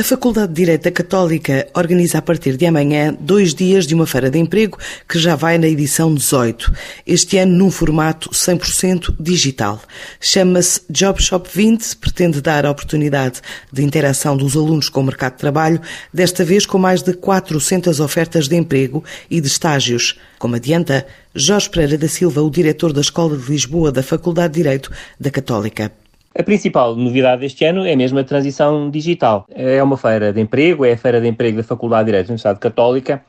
A Faculdade de Direito Católica organiza a partir de amanhã dois dias de uma feira de emprego que já vai na edição 18, este ano num formato 100% digital. Chama-se Job Shop 20, pretende dar a oportunidade de interação dos alunos com o mercado de trabalho, desta vez com mais de 400 ofertas de emprego e de estágios. Como adianta Jorge Pereira da Silva, o diretor da Escola de Lisboa da Faculdade de Direito da Católica. A principal novidade deste ano é mesmo a transição digital. É uma feira de emprego, é a feira de emprego da Faculdade de Direito da Universidade Católica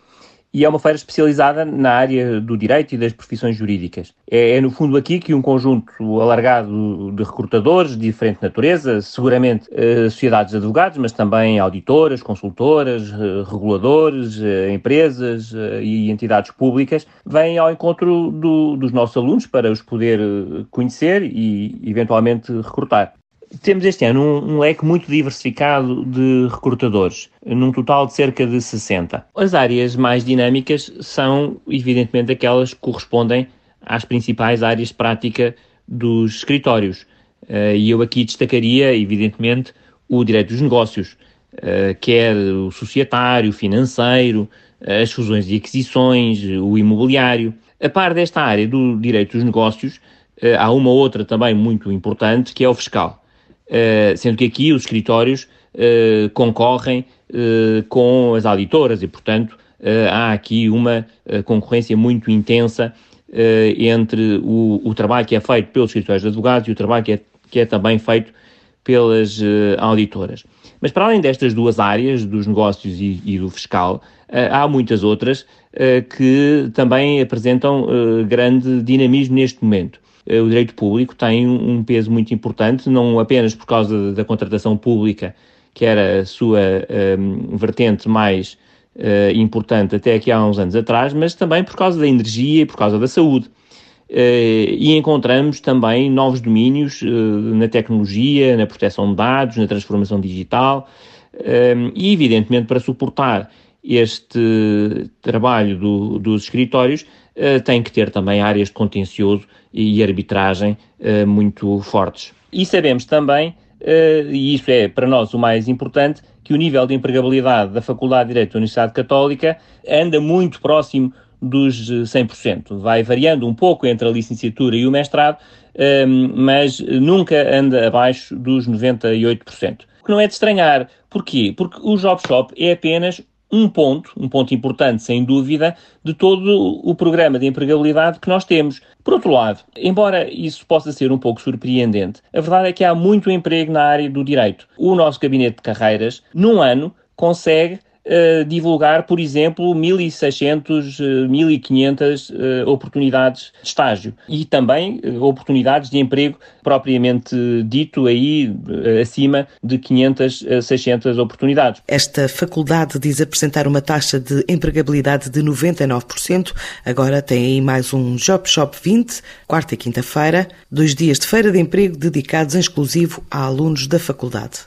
e é uma feira especializada na área do direito e das profissões jurídicas. É, é, no fundo aqui que um conjunto alargado de recrutadores de diferente natureza, seguramente eh, sociedades de advogados, mas também auditoras, consultoras, eh, reguladores, eh, empresas eh, e entidades públicas, vêm ao encontro do, dos nossos alunos para os poder eh, conhecer e eventualmente recrutar. Temos este ano um, um, leque muito diversificado de recrutadores, num total de cerca de 60. As áreas mais dinâmicas são, evidentemente, aquelas que correspondem às principais áreas de prática dos escritórios. Uh, e eu aqui destacaria, evidentemente, o direito dos negócios, uh, quer o societário, o financeiro, as fusões e aquisições, o imobiliário. A par desta área do direito dos negócios, uh, há uma outra também muito importante, que é o fiscal. Eh, sendo que aqui os escritórios uh, concorrem uh, com as auditoras e, portanto, há aqui uma concorrência muito intensa entre o, o, trabalho que é feito pelos escritórios de advogados e o trabalho que é, que é também feito pelas auditoras. Mas para além destas duas áreas, dos negócios e, e do fiscal, há muitas outras que também apresentam grande dinamismo neste momento. Eh, o direito público tem um peso muito importante, não apenas por causa da contratação pública, que era a sua um, ehm, vertente mais uh, importante até aqui há uns anos atrás, mas também por causa da energia e por causa da saúde. Uh, e encontramos também novos domínios uh, na tecnologia, na proteção de dados, na transformação digital, ehm, e evidentemente para suportar este trabalho do, dos escritórios uh, tem que ter também áreas de contencioso e arbitragem uh, muito fortes. E sabemos também, uh, e isso é para nós o mais importante, que o nível de empregabilidade da Faculdade de Direito da Universidade Católica anda muito próximo dos 100%. Vai variando um pouco entre a licenciatura e o mestrado, mas nunca anda abaixo dos 98%. O que não é de estranhar. Porquê? Porque o Job Shop é apenas um ponto, um ponto importante, sem dúvida, de todo o programa de empregabilidade que nós temos. Por outro lado, embora isso possa ser um pouco surpreendente, a verdade é que há muito emprego na área do direito. O nosso gabinete de carreiras, num ano, consegue uh, divulgar, por exemplo, 1.600, uh, 1.500 uh, oportunidades de estágio e também uh, oportunidades de emprego propriamente dito aí uh, acima de 500 a 600 oportunidades. Esta faculdade diz apresentar uma taxa de empregabilidade de 99%. Agora tem aí mais um Job Shop 20, quarta e quinta-feira, dois dias de feira de emprego dedicados em exclusivo a alunos da faculdade.